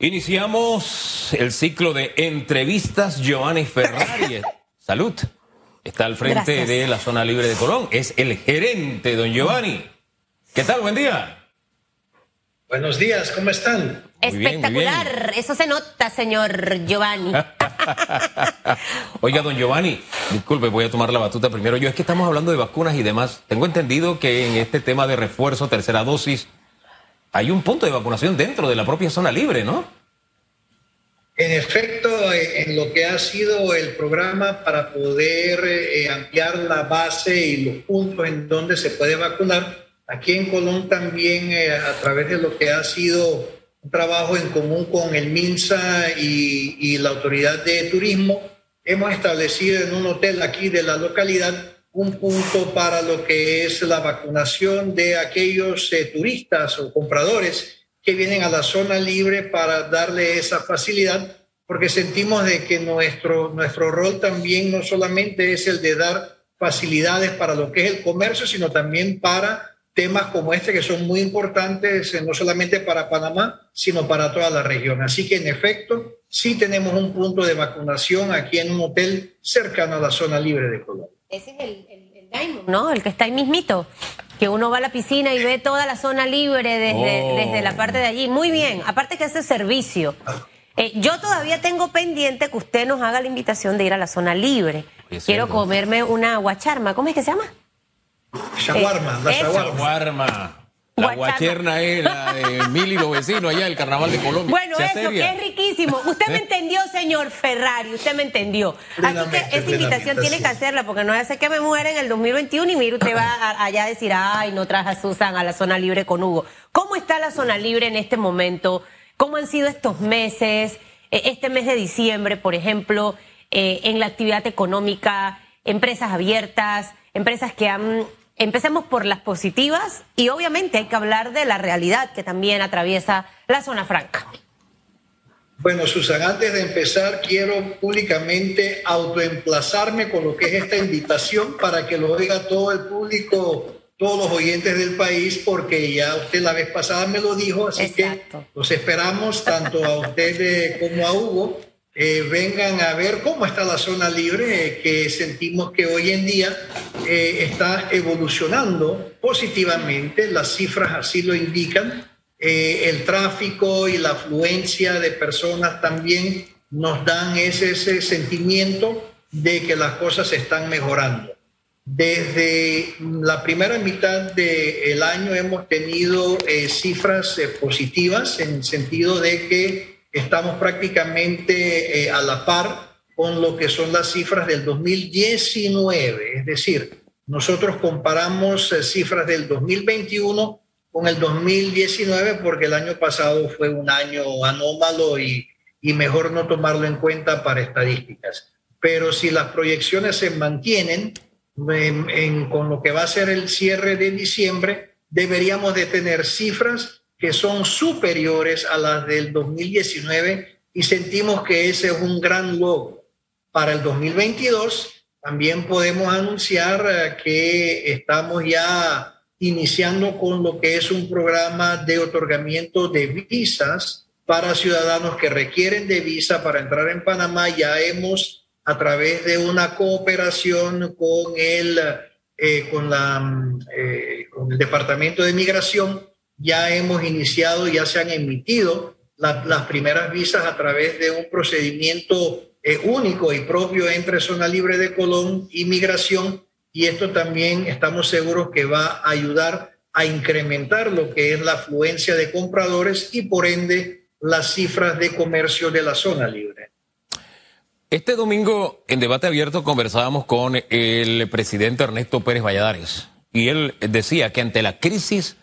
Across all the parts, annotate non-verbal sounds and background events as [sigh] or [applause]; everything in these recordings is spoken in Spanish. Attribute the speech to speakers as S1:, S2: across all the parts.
S1: Iniciamos el ciclo de entrevistas Giovanni Ferrari. [laughs] Salud. Está al frente
S2: Gracias.
S1: de la zona libre de Colón. Es el gerente, don Giovanni. ¿Qué tal? Buen día.
S3: Buenos días, ¿cómo están?
S1: Muy bien, muy bien.
S2: Espectacular. Eso se nota, señor Giovanni. [laughs]
S1: Oiga, don Giovanni, disculpe, voy a tomar la batuta primero. Yo es que estamos hablando de vacunas y demás. Tengo entendido que en este tema de refuerzo, tercera dosis, hay un punto de vacunación dentro de la propia zona libre, ¿no?
S3: En efecto, eh, en lo que ha sido el programa para poder eh, ampliar la base y los puntos en donde se puede vacunar, aquí en Colón también eh, a través de lo que ha sido un trabajo en común con el MINSA y, y la Autoridad de Turismo, hemos establecido en un hotel aquí de la localidad un punto para lo que es la vacunación de aquellos eh, turistas o compradores que vienen a la zona libre para darle esa facilidad, porque sentimos de que nuestro, nuestro rol también no solamente es el de dar facilidades para lo que es el comercio, sino también para temas como este que son muy importantes, eh, no solamente para Panamá, sino para toda la región. Así que en efecto, sí tenemos un punto de vacunación aquí en un hotel cercano a la zona libre de Colombia.
S2: Ese es el, el- el Diamond, ¿no? El que está ahí mismito. Que uno va a la piscina y ve toda la zona libre desde,
S1: Oh.
S2: desde la parte de allí. Muy bien. Aparte que ese servicio. Eh, yo todavía tengo pendiente que usted nos haga la invitación de ir a la zona libre.
S1: Oye,
S2: Quiero
S1: cierto.
S2: comerme una guacharma. ¿Cómo es que se llama?
S3: Shawarma, la
S2: eso.
S3: shawarma.
S1: La guacherna es la de Mil y los vecinos allá del Carnaval de Colombia.
S2: Bueno,
S1: ¿Se
S2: eso, que es riquísimo. Usted me entendió, señor Ferrari, usted me entendió. Así que esa invitación tiene que hacerla, porque no hace que me muera en el 2021 y mire, usted va a- allá a decir, ay, no traje a Susan a la zona libre con Hugo. ¿Cómo está la zona libre en este momento? ¿Cómo han sido estos meses? Eh, Este mes de diciembre, por ejemplo, eh, en la actividad económica, empresas abiertas, empresas que han... Empecemos por las positivas y obviamente hay que hablar de la realidad que también atraviesa la zona franca.
S3: Bueno, Susan, antes de empezar, quiero públicamente autoemplazarme con lo que es esta invitación para que lo oiga todo el público, todos los oyentes del país, porque ya usted la vez pasada me lo dijo, así
S2: Exacto.
S3: que los esperamos tanto a usted eh, como a Hugo. Eh, vengan a ver cómo está la zona libre, que sentimos que hoy en día eh, está evolucionando positivamente, las cifras así lo indican. Eh, el tráfico y la afluencia de personas también nos dan ese, ese sentimiento de que las cosas se están mejorando. Desde la primera mitad del año hemos tenido eh, cifras eh, positivas en el sentido de que estamos prácticamente eh, a la par con lo que son las cifras del 2019. Es decir, nosotros comparamos eh, cifras del 2021 con el 2019 porque el año pasado fue un año anómalo y, y mejor no tomarlo en cuenta para estadísticas. Pero si las proyecciones se mantienen en- en- con lo que va a ser el cierre de diciembre, deberíamos de tener cifras que son superiores a las del 2019 y sentimos que ese es un gran logro. Para el 2022 también podemos anunciar eh, que estamos ya iniciando con lo que es un programa de otorgamiento de visas para ciudadanos que requieren de visa para entrar en Panamá. Ya hemos, a través de una cooperación con el, eh, con la, mm, eh, con el Departamento de Migración, ya hemos iniciado, ya se han emitido la- las primeras visas a través de un procedimiento eh, único y propio entre Zona Libre de Colón y Migración. Y esto también estamos seguros que va a ayudar a incrementar lo que es la afluencia de compradores y por ende las cifras de comercio de la zona libre.
S1: Este domingo en debate abierto conversábamos con el presidente Ernesto Pérez Valladares y él decía que ante la crisis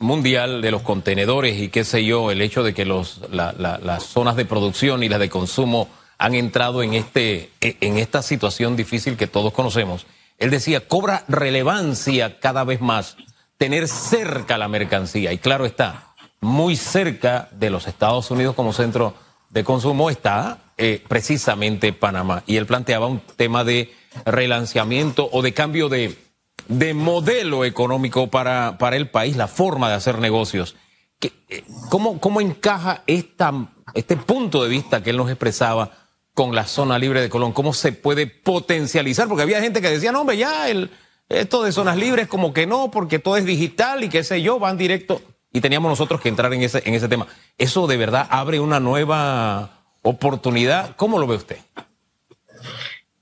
S1: mundial de los contenedores y qué sé yo, el hecho de que los, la- la- las zonas de producción y las de consumo han entrado en, este, en esta situación difícil que todos conocemos, él decía, cobra relevancia cada vez más tener cerca la mercancía. Y claro está, muy cerca de los Estados Unidos como centro de consumo está eh, precisamente Panamá. Y él planteaba un tema de relanceamiento o de cambio de, de modelo económico para, para el país, la forma de hacer negocios. ¿Qué- eh, ¿Cómo, ¿Cómo encaja esta este punto de vista que él nos expresaba con la zona libre de Colón, cómo se puede potencializar, porque había gente que decía, no, hombre, ya el, esto de zonas libres como que no, porque todo es digital y qué sé yo, van directo. Y teníamos nosotros que entrar en ese, en ese tema. ¿Eso de verdad abre una nueva oportunidad? ¿Cómo lo ve usted?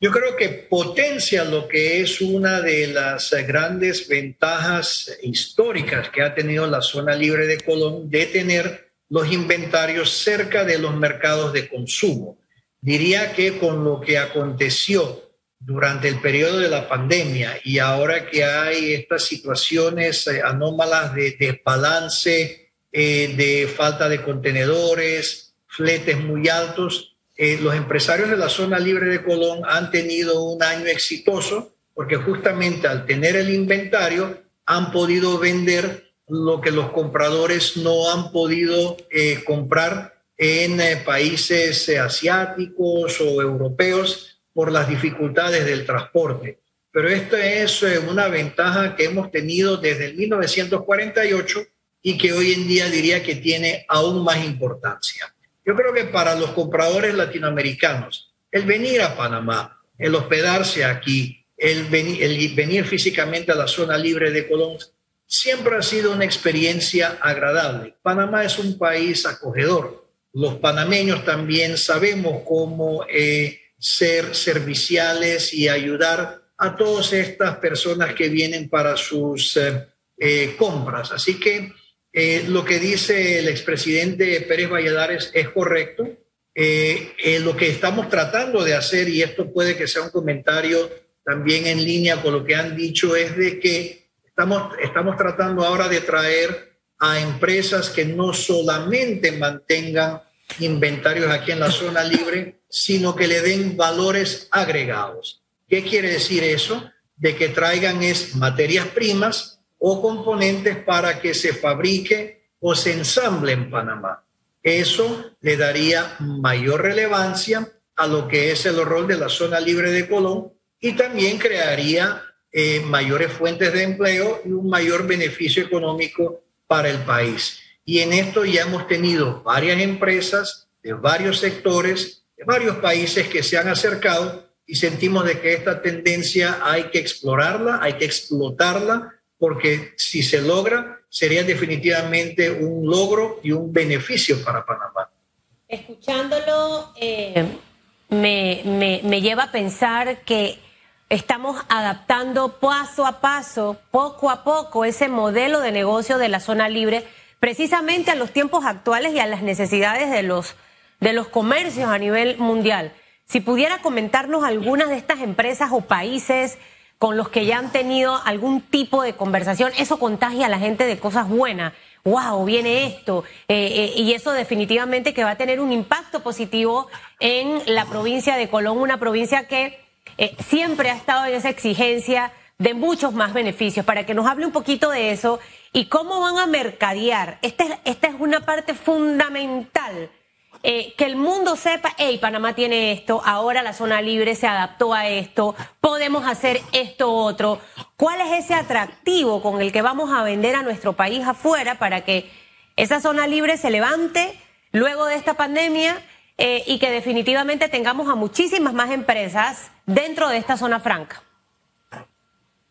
S3: Yo creo que potencia lo que es una de las grandes ventajas históricas que ha tenido la zona libre de Colón de tener los inventarios cerca de los mercados de consumo. Diría que con lo que aconteció durante el periodo de la pandemia y ahora que hay estas situaciones eh, anómalas de desbalance, eh, de falta de contenedores, fletes muy altos, eh, los empresarios de la zona libre de Colón han tenido un año exitoso porque justamente al tener el inventario han podido vender lo que los compradores no han podido eh, comprar en eh, países asiáticos o europeos por las dificultades del transporte. Pero esto es una ventaja que hemos tenido desde el 1948 y que hoy en día diría que tiene aún más importancia. Yo creo que para los compradores latinoamericanos, el venir a Panamá, el hospedarse aquí, el venir, físicamente a la zona libre de Colón, siempre ha sido una experiencia agradable. Panamá es un país acogedor. Los panameños también sabemos cómo eh, ser serviciales y ayudar a todas estas personas que vienen para sus eh, eh, compras. Así que eh, lo que dice el expresidente Pérez Valladares es correcto. Eh, eh, lo que estamos tratando de hacer, y esto puede que sea un comentario también en línea con lo que han dicho, es de que estamos, estamos tratando ahora de traer a empresas que no solamente mantengan inventarios aquí en la zona libre, sino que le den valores agregados. ¿Qué quiere decir eso? De que traigan es materias primas o componentes para que se fabrique o se ensamble en Panamá. Eso le daría mayor relevancia a lo que es el rol de la zona libre de Colón y también crearía eh, mayores fuentes de empleo y un mayor beneficio económico para el país. Y en esto ya hemos tenido varias empresas de varios sectores, de varios países que se han acercado y sentimos de que esta tendencia hay que explorarla, hay que explotarla porque si se logra, sería definitivamente un logro y un beneficio para Panamá.
S2: Escuchándolo, eh, me, me, me lleva a pensar que estamos adaptando paso a paso, poco a poco, ese modelo de negocio de la zona libre, precisamente a los tiempos actuales y a las necesidades de los, de los comercios a nivel mundial. Si pudiera comentarnos algunas de estas empresas o países con los que ya han tenido algún tipo de conversación, eso contagia a la gente de cosas buenas. ¡Wow! Viene esto. Eh, eh, y eso definitivamente que va a tener un impacto positivo en la provincia de Colón, una provincia que eh, siempre ha estado en esa exigencia de muchos más beneficios. Para que nos hable un poquito de eso y cómo van a mercadear. Esta, esta es una parte fundamental eh, que el mundo sepa, hey, Panamá tiene esto, ahora la zona libre se adaptó a esto, podemos hacer esto otro. ¿Cuál es ese atractivo con el que vamos a vender a nuestro país afuera para que esa zona libre se levante luego de esta pandemia eh, y que definitivamente tengamos a muchísimas más empresas dentro de esta zona franca?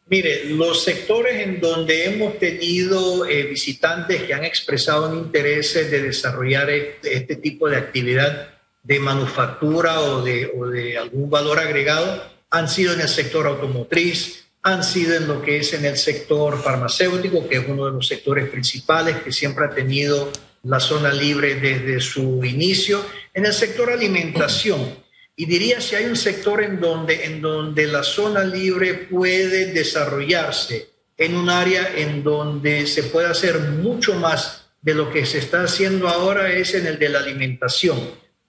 S3: Mire, los sectores en donde hemos tenido eh, visitantes que han expresado un interés de desarrollar este, este, tipo de actividad de manufactura o de, o de algún valor agregado han sido en el sector automotriz, han sido en lo que es en el sector farmacéutico, que es uno de los sectores principales que siempre ha tenido la zona libre desde su inicio, en el sector alimentación y diría si hay un sector en donde, en donde la zona libre puede desarrollarse, en un área en donde se puede hacer mucho más de lo que se está haciendo ahora es en el de la alimentación.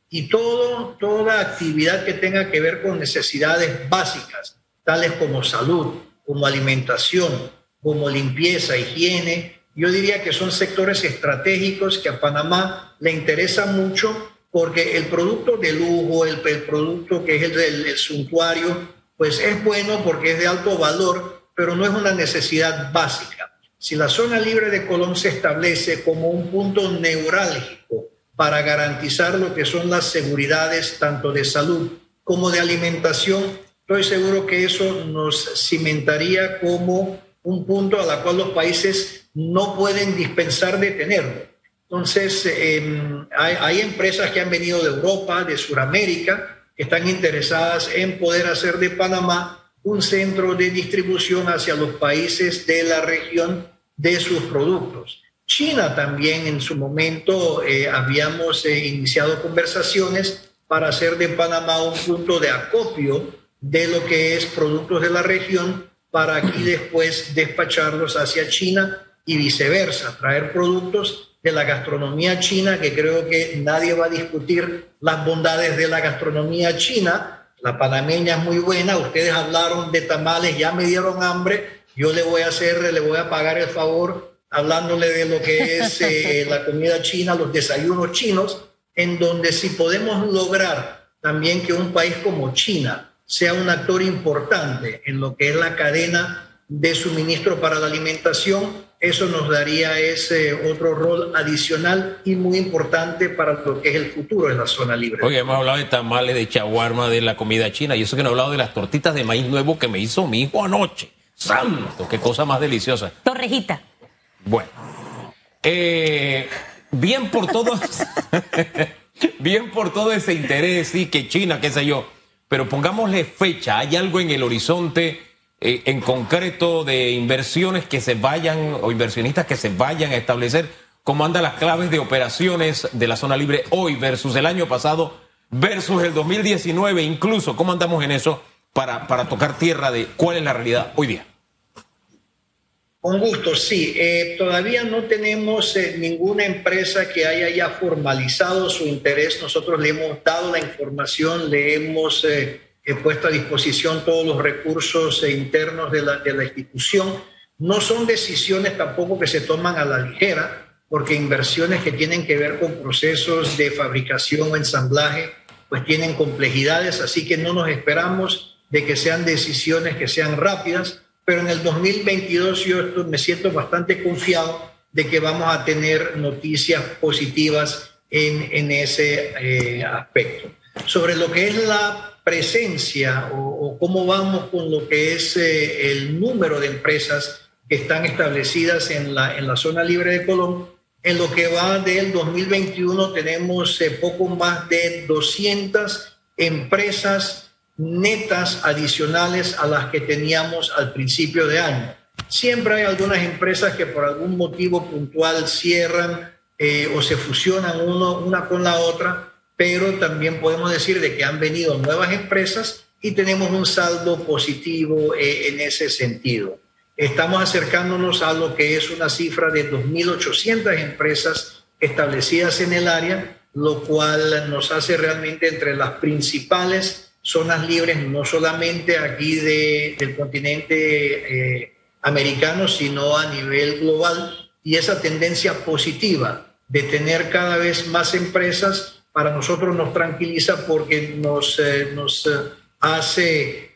S3: Y todo, toda actividad que tenga que ver con necesidades básicas, tales como salud, como alimentación, como limpieza, higiene, yo diría que son sectores estratégicos que a Panamá le interesa mucho porque el producto de lujo, el, producto que es el del suntuario, pues es bueno porque es de alto valor, pero no es una necesidad básica. Si la zona libre de Colón se establece como un punto neurálgico para garantizar lo que son las seguridades tanto de salud como de alimentación. Estoy seguro que eso nos cimentaría como un punto a la cual los países no pueden dispensar de tenerlo. Entonces, em, hay, hay, empresas que han venido de Europa, de Sudamérica, que están interesadas en poder hacer de Panamá un centro de distribución hacia los países de la región de sus productos. China también en su momento eh, habíamos eh, iniciado conversaciones para hacer de Panamá un punto de acopio de lo que es productos de la región para aquí después despacharlos hacia China y viceversa, traer productos de la gastronomía china, que creo que nadie va a discutir las bondades de la gastronomía china. La panameña es muy buena, ustedes hablaron de tamales, ya me dieron hambre, yo le voy a hacer, le voy a pagar el favor hablándole de lo que es eh, la comida china, los desayunos chinos, en donde si podemos lograr también que un país como China sea un actor importante en lo que es la cadena de suministro para la alimentación, eso nos daría ese otro rol adicional y muy importante para lo que es el futuro de la zona libre.
S1: Oye, hemos hablado de tamales, de chaguarma, de la comida china, y eso que no he hablado de las tortitas de maíz nuevo que me hizo mi hijo anoche. ¡Santo! ¡Qué cosa más deliciosa!
S2: Torrejita.
S1: Bueno, eh, bien por todo, [laughs] bien por todo ese interés, sí, que China, qué sé yo, pero pongámosle fecha, ¿hay algo en el horizonte eh, en concreto de inversiones que se vayan o inversionistas que se vayan a establecer? ¿Cómo andan las claves de operaciones de la zona libre hoy versus el año pasado versus el 2019 incluso? ¿Cómo andamos en eso para, para tocar tierra de cuál es la realidad hoy día?
S3: Con gusto, sí. Eh, todavía no tenemos eh, ninguna empresa que haya ya formalizado su interés. Nosotros le hemos dado la información, le hemos puesto a disposición todos los recursos internos de la, de la institución. No son decisiones tampoco que se toman a la ligera, porque inversiones que tienen que ver con procesos de fabricación o ensamblaje, pues tienen complejidades, así que no nos esperamos de que sean decisiones que sean rápidas pero en el 2022 yo me siento bastante confiado de que vamos a tener noticias positivas en, en ese eh, aspecto. Sobre lo que es la presencia o, cómo vamos con lo que es eh, el número de empresas que están establecidas en la, en la zona libre de Colón, en lo que va del 2021 tenemos eh, poco más de 200 empresas netas adicionales a las que teníamos al principio de año. Siempre hay algunas empresas que por algún motivo puntual cierran eh, o se fusionan uno, una con la otra, pero también podemos decir de que han venido nuevas empresas y tenemos un saldo positivo eh, en ese sentido. Estamos acercándonos a lo que es una cifra de 2.800 empresas establecidas en el área, lo cual nos hace realmente entre las principales zonas libres, no solamente aquí de, del continente eh, americano, sino a nivel global. Y esa tendencia positiva de tener cada vez más empresas, para nosotros nos tranquiliza porque nos, eh, eh, hace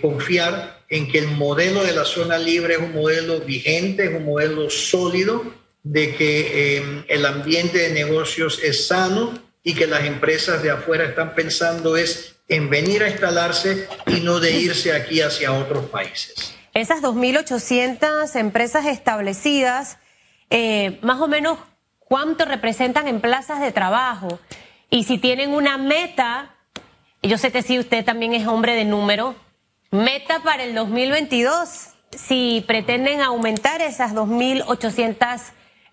S3: confiar en que el modelo de la zona libre es un modelo vigente, es un modelo sólido, de que el ambiente de negocios es sano y que las empresas de afuera están pensando es en venir a instalarse y no de irse aquí hacia otros países.
S2: Esas 2.800 empresas establecidas, eh, más o menos, ¿cuánto representan en plazas de trabajo? Y si tienen una meta, yo sé que sí, usted también es hombre de número, meta para el 2022, si pretenden aumentar esas 2.800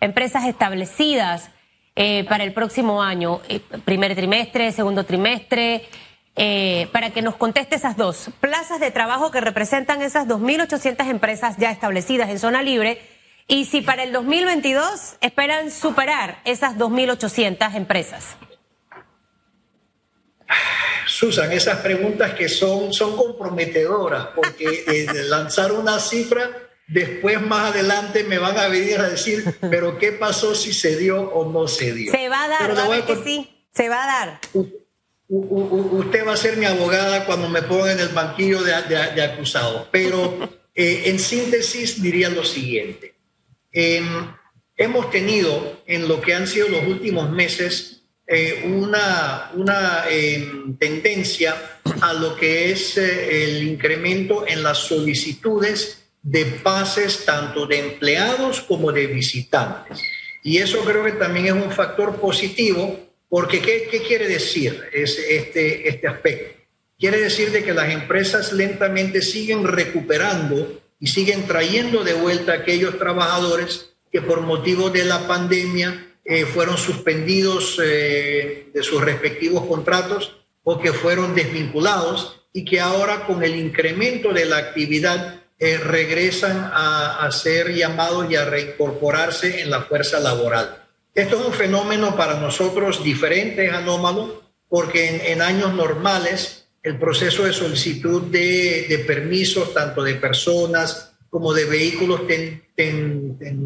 S2: empresas establecidas eh, para el próximo año, eh, primer trimestre, segundo trimestre, eh, para que nos conteste esas dos plazas de trabajo que representan esas 2.800 empresas ya establecidas en zona libre y si para el 2022 esperan superar esas 2.800 empresas.
S3: Susan, esas preguntas que son, son comprometedoras porque eh, lanzar una cifra, después más adelante me van a venir a decir, pero ¿qué pasó si se dio o no se dio?
S2: Se va a dar, ¿verdad que sí? Se va a dar
S3: usted va a ser mi abogada cuando me ponga en el banquillo de, acusado. Pero eh, en síntesis diría lo siguiente. Em, hemos tenido en lo que han sido los últimos meses eh, una, una em, tendencia a lo que es eh, el incremento en las solicitudes de pases tanto de empleados como de visitantes. Y eso creo que también es un factor positivo, porque ¿qué, qué quiere decir este, este aspecto? Quiere decir de que las empresas lentamente siguen recuperando y siguen trayendo de vuelta a aquellos trabajadores que por motivo de la pandemia eh, fueron suspendidos eh, de sus respectivos contratos o que fueron desvinculados y que ahora con el incremento de la actividad eh, regresan a, ser llamados y a reincorporarse en la fuerza laboral. Esto es un fenómeno para nosotros diferente, anómalo, porque en años normales el proceso de solicitud de, permisos, tanto de personas como de vehículos,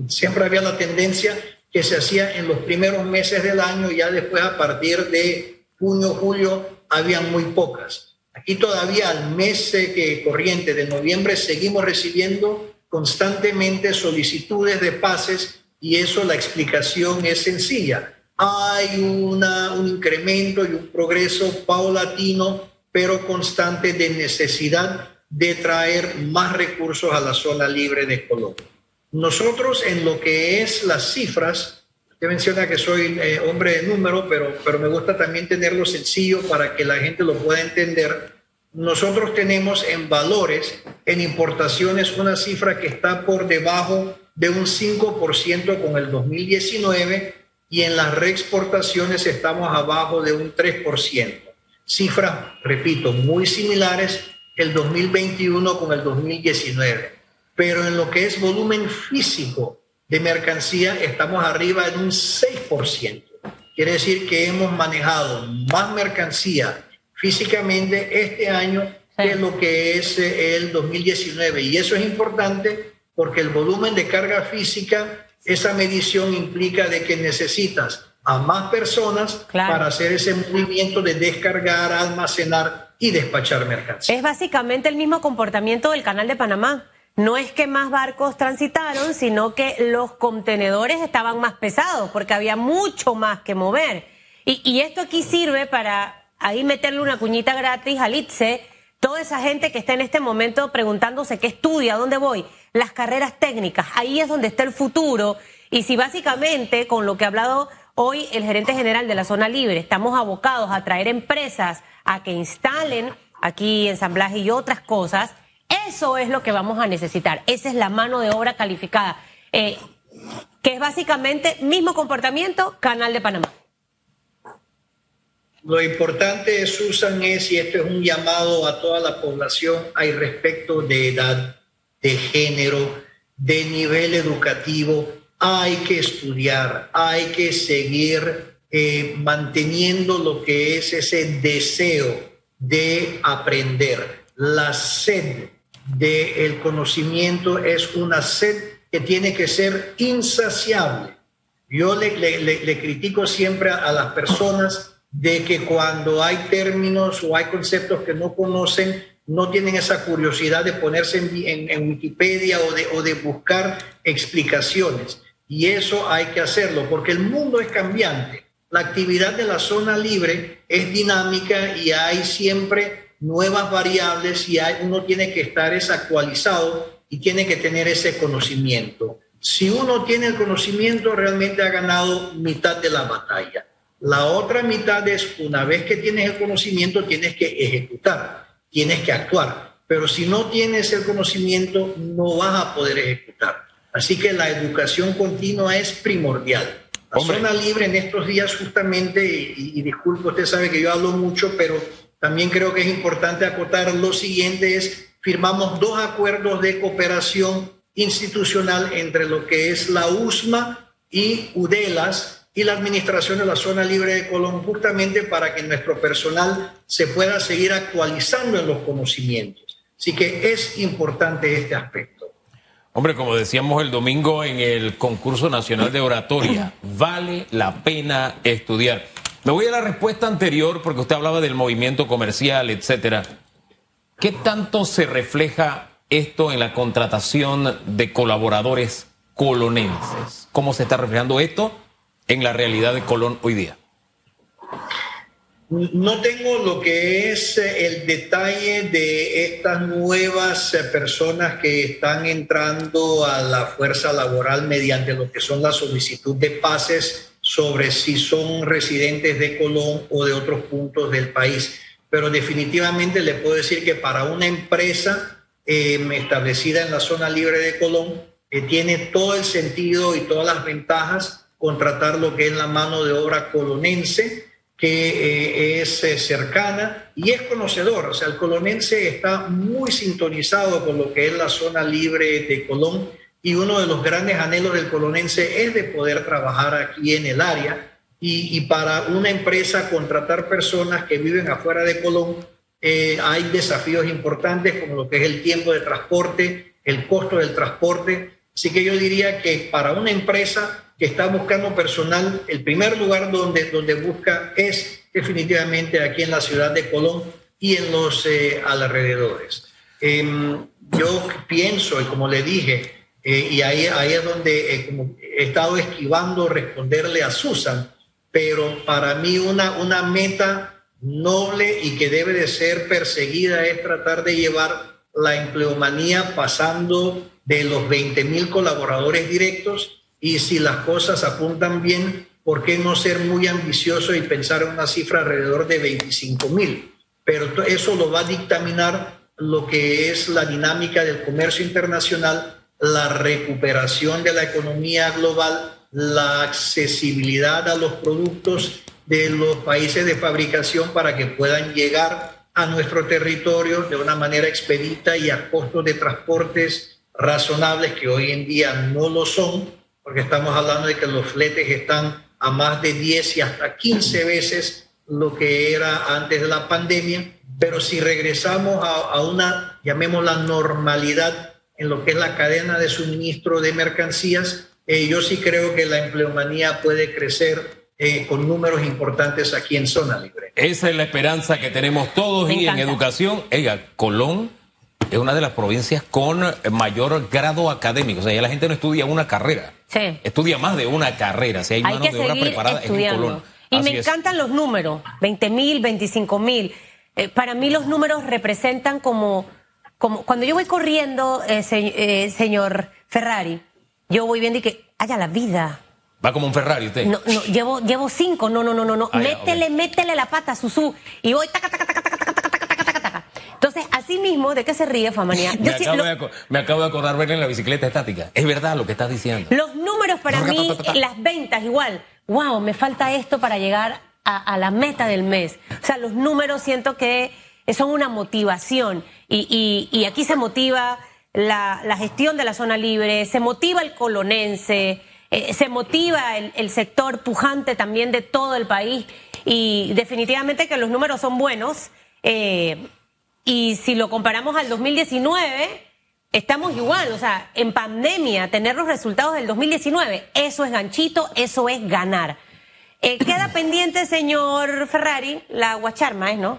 S3: siempre había la tendencia que se hacía en los primeros meses del año y ya después a partir de junio, julio, habían muy pocas. Aquí todavía al mes que corriente de noviembre seguimos recibiendo constantemente solicitudes de pases y eso la explicación es sencilla. Hay una, un incremento y un progreso paulatino, pero constante de necesidad de traer más recursos a la zona libre de Colombia. Nosotros en lo que es las cifras, usted menciona que soy eh, hombre de número, pero, pero me gusta también tenerlo sencillo para que la gente lo pueda entender. Nosotros tenemos en valores, en importaciones, una cifra que está por debajo de un 5% con el 2019 y en las reexportaciones estamos abajo de un 3%. Cifras, repito, muy similares el 2021 con el 2019 pero en lo que es volumen físico de mercancía estamos arriba en un 6%. Quiere decir que hemos manejado más mercancía físicamente este año que lo que es eh, el 2019. Y eso es importante porque el volumen de carga física, esa medición implica de que necesitas a más personas claro. para hacer ese movimiento de descargar, almacenar y despachar mercancía.
S2: Es básicamente el mismo comportamiento del canal de Panamá no es que más barcos transitaron, sino que los contenedores estaban más pesados porque había mucho más que mover. Y, y esto aquí sirve para ahí meterle una cuñita gratis al ITSE, toda esa gente que está en este momento preguntándose qué estudia, dónde voy, las carreras técnicas, ahí es donde está el futuro. Y si básicamente con lo que ha hablado hoy el gerente general de la zona libre, estamos abocados a traer empresas a que instalen aquí ensamblaje y otras cosas, eso es lo que vamos a necesitar. Esa es la mano de obra calificada, eh, que es básicamente mismo comportamiento, Canal de Panamá.
S3: Lo importante, Susan, es, y esto es un llamado a toda la población, hay respecto de edad, de género, de nivel educativo, hay que estudiar, hay que seguir eh, manteniendo lo que es ese deseo de aprender, la sed del conocimiento es una sed que tiene que ser insaciable. Yo le, critico siempre a, las personas de que cuando hay términos o hay conceptos que no conocen, no tienen esa curiosidad de ponerse en, Wikipedia o de buscar explicaciones. Y eso hay que hacerlo porque el mundo es cambiante. La actividad de la zona libre es dinámica y hay siempre nuevas variables y hay, uno tiene que estar es actualizado y tiene que tener ese conocimiento. Si uno tiene el conocimiento, realmente ha ganado mitad de la batalla. La otra mitad es, una vez que tienes el conocimiento, tienes que ejecutar, tienes que actuar. Pero si no tienes el conocimiento, no vas a poder ejecutar. Así que la educación continua es primordial. La Hombre. zona libre en estos días justamente, y, y disculpe, usted sabe que yo hablo mucho, pero también creo que es importante acotar lo siguiente es, firmamos dos acuerdos de cooperación institucional entre lo que es la USMA y UDELAS y la Administración de la Zona Libre de Colón, justamente para que nuestro personal se pueda seguir actualizando en los conocimientos. Así que es importante este aspecto.
S1: Hombre, como decíamos el domingo en el concurso nacional de oratoria, [clears throat] vale la pena estudiar. Me voy a la respuesta anterior porque usted hablaba del movimiento comercial, etcétera. ¿Qué tanto se refleja esto en la contratación de colaboradores colonenses? ¿Cómo se está reflejando esto en la realidad de Colón hoy día?
S3: No tengo lo que es eh, el detalle de estas nuevas eh, personas que están entrando a la fuerza laboral mediante lo que son la solicitud de pases sobre si son residentes de Colón o de otros puntos del país. Pero definitivamente le puedo decir que para una empresa eh, establecida en la zona libre de Colón, tiene todo el sentido y todas las ventajas contratar lo que es la mano de obra colonense que eh, es eh, cercana y es conocedor. O sea, el colonense está muy sintonizado con lo que es la zona libre de Colón y uno de los grandes anhelos del colonense es de poder trabajar aquí en el área y, para una empresa contratar personas que viven afuera de Colón. Eh, hay desafíos importantes como lo que es el tiempo de transporte, el costo del transporte. Así que yo diría que para una empresa que está buscando personal, el primer lugar donde, donde busca es definitivamente aquí en la ciudad de Colón y en los eh, alrededores. Em, yo pienso, y como le dije, eh, y ahí, ahí es donde eh, he estado esquivando responderle a Susan, pero para mí una, una meta noble y que debe de ser perseguida es tratar de llevar la empleomanía pasando de los 20 mil colaboradores directos y si las cosas apuntan bien, ¿por qué no ser muy ambicioso y pensar en una cifra alrededor de 25 mil? Pero eso lo va a dictaminar lo que es la dinámica del comercio internacional, la recuperación de la economía global, la accesibilidad a los productos de los países de fabricación para que puedan llegar a nuestro territorio de una manera expedita y a costos de transportes razonables que hoy en día no lo son porque estamos hablando de que los fletes están a más de 10 y hasta 15 veces lo que era antes de la pandemia, pero si regresamos a, una, llamémosla normalidad en lo que es la cadena de suministro de mercancías, eh, yo sí creo que la empleomanía puede crecer eh, con números importantes aquí en zona libre.
S1: Esa es la esperanza que tenemos todos y en educación. Ella, Colón es una de las provincias con mayor grado académico. O sea, ya la gente no estudia una carrera. Sí. Estudia más de una carrera. Si hay,
S2: hay que de preparada estudiando. Y me encantan los números, 20 mil, 25 mil. Eh, para mí los números representan como, como cuando yo voy corriendo, eh, eh, señor Ferrari, yo voy viendo y que haya la vida.
S1: Va como un Ferrari usted.
S2: No, no, llevo, llevo cinco, no, no, no, no, no. Ah, métele, métele la pata, Susu. Y voy taca, taca, taca, entonces, así mismo, ¿de qué se ríe Famanía?
S1: me, acabo de, acordar ver en la bicicleta estática. Es verdad lo que estás diciendo.
S2: Los números para mí, las ventas igual. Wow, me falta esto para llegar a, la meta del mes. O sea, los números siento que son una motivación. Y, aquí se motiva la, gestión de la zona libre, se motiva el colonense, eh, se motiva el, sector pujante también de todo el país. Y definitivamente que los números son buenos. Eh, y si lo comparamos al 2019, estamos igual. O sea, en pandemia, tener los resultados del 2019, eso es ganchito, eso es ganar. Eh, queda pendiente, señor Ferrari, la guacharma, ¿es, no?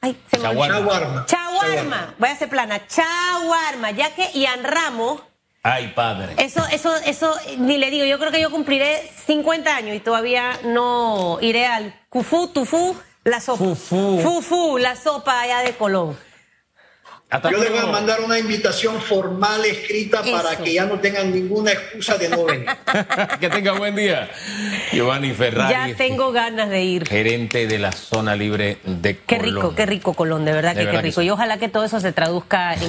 S3: Ay, se me Chaguarma.
S2: Chaguarma. Voy a hacer plana. Chaguarma, ya que Ian Ramos.
S1: Ay, padre.
S2: Eso, eso, eso, ni le digo. Yo creo que yo cumpliré 50 años y todavía no iré al Cufú, Tufú la sopa. Fufu. Fufu, la sopa allá de Colón.
S3: Yo les voy a mandar una invitación formal escrita para que ya no tengan ninguna excusa de no venir. [laughs]
S1: que tenga buen día. Giovanni Ferrari.
S2: Ya tengo ganas de ir.
S1: Gerente de la zona libre de Colón.
S2: Qué rico, qué rico Colón, de verdad que qué rico. Y ojalá que todo eso se traduzca en